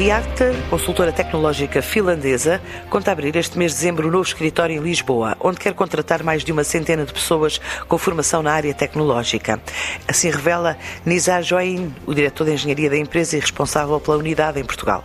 Reactor, consultora tecnológica finlandesa, conta abrir este mês de dezembro um novo escritório em Lisboa, onde quer contratar mais de uma centena de pessoas com formação na área tecnológica. Assim revela Nizar Join, o diretor de engenharia da empresa e responsável pela unidade em Portugal.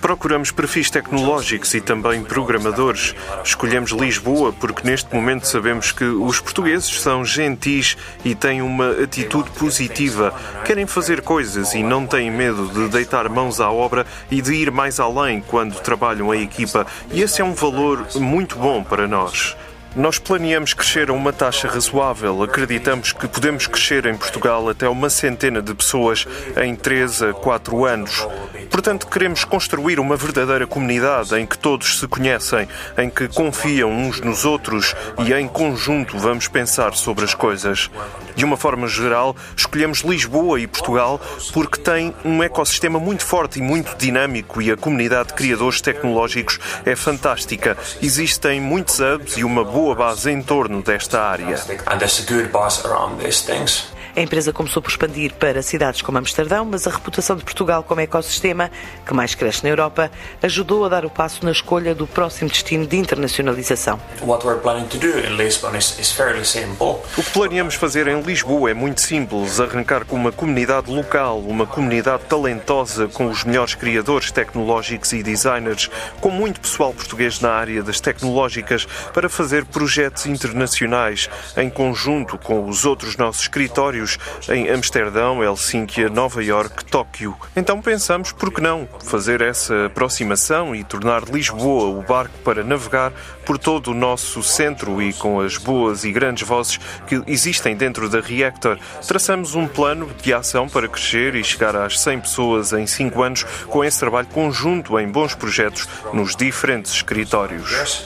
Procuramos perfis tecnológicos e também programadores. Escolhemos Lisboa porque neste momento sabemos que os portugueses são gentis e têm uma atitude positiva. Querem fazer coisas e não têm medo de deitar mãos à obra e de ir mais além quando trabalham a equipa. E esse é um valor muito bom para nós. Nós planeamos crescer a uma taxa razoável. Acreditamos que podemos crescer em Portugal até uma centena de pessoas em 3 a 4 anos. Portanto, queremos construir uma verdadeira comunidade em que todos se conhecem, em que confiam uns nos outros e em conjunto vamos pensar sobre as coisas. De uma forma geral, escolhemos Lisboa e Portugal porque tem um ecossistema muito forte e muito dinâmico e a comunidade de criadores tecnológicos é fantástica. Existem muitos hubs e uma boa base em torno desta área. A empresa começou por expandir para cidades como Amsterdão, mas a reputação de Portugal como ecossistema, que mais cresce na Europa, ajudou a dar o passo na escolha do próximo destino de internacionalização. O que planeamos fazer em Lisboa é muito simples: arrancar com uma comunidade local, uma comunidade talentosa com os melhores criadores tecnológicos e designers, com muito pessoal português na área das tecnológicas, para fazer projetos internacionais em conjunto com os outros nossos escritórios em Amsterdão, Helsínquia, Nova York, Tóquio. Então pensamos, por que não, fazer essa aproximação e tornar Lisboa o barco para navegar por todo o nosso centro e com as boas e grandes vozes que existem dentro da Reactor. Traçamos um plano de ação para crescer e chegar às 100 pessoas em 5 anos com esse trabalho conjunto em bons projetos nos diferentes escritórios.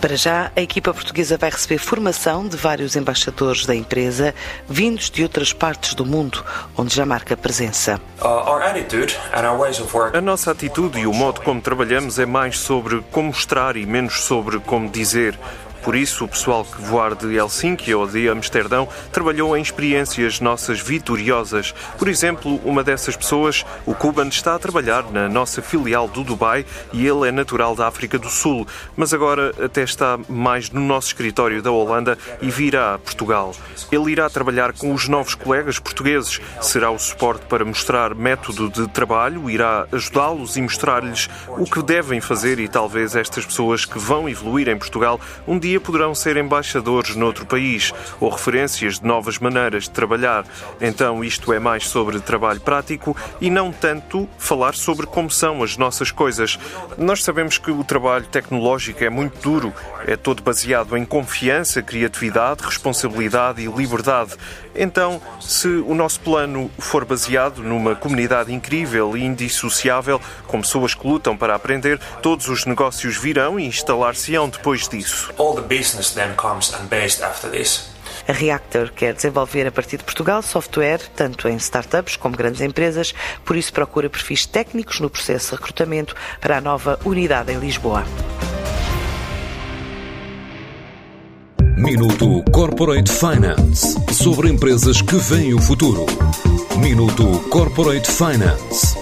Para já, a equipa portuguesa vai receber formação de vários embaixadores da empresa vindos de outras partes do mundo, onde já marca presença. A nossa atitude e o modo como trabalhamos é mais sobre como mostrar e menos sobre como dizer. Por isso, o pessoal que voar de Helsinki ou de Amsterdão trabalhou em experiências nossas vitoriosas. Por exemplo, uma dessas pessoas, o Cuban, está a trabalhar na nossa filial do Dubai e ele é natural da África do Sul, mas agora até está mais no nosso escritório da Holanda e virá a Portugal. Ele irá trabalhar com os novos colegas portugueses, será o suporte para mostrar método de trabalho, irá ajudá-los e mostrar-lhes o que devem fazer e talvez estas pessoas que vão evoluir em Portugal um dia dia poderão ser embaixadores noutro país ou referências de novas maneiras de trabalhar. Então, isto é mais sobre trabalho prático e não tanto falar sobre como são as nossas coisas. Nós sabemos que o trabalho tecnológico é muito duro, é todo baseado em confiança, criatividade, responsabilidade e liberdade. Então, se o nosso plano for baseado numa comunidade incrível e indissociável, com pessoas que lutam para aprender, todos os negócios virão e instalar-se-ão depois disso. A Reactor quer desenvolver a partir de Portugal software, tanto em startups como grandes empresas, por isso procura perfis técnicos no processo de recrutamento para a nova unidade em Lisboa. Minuto Corporate Finance sobre empresas que veem o futuro. Minuto Corporate Finance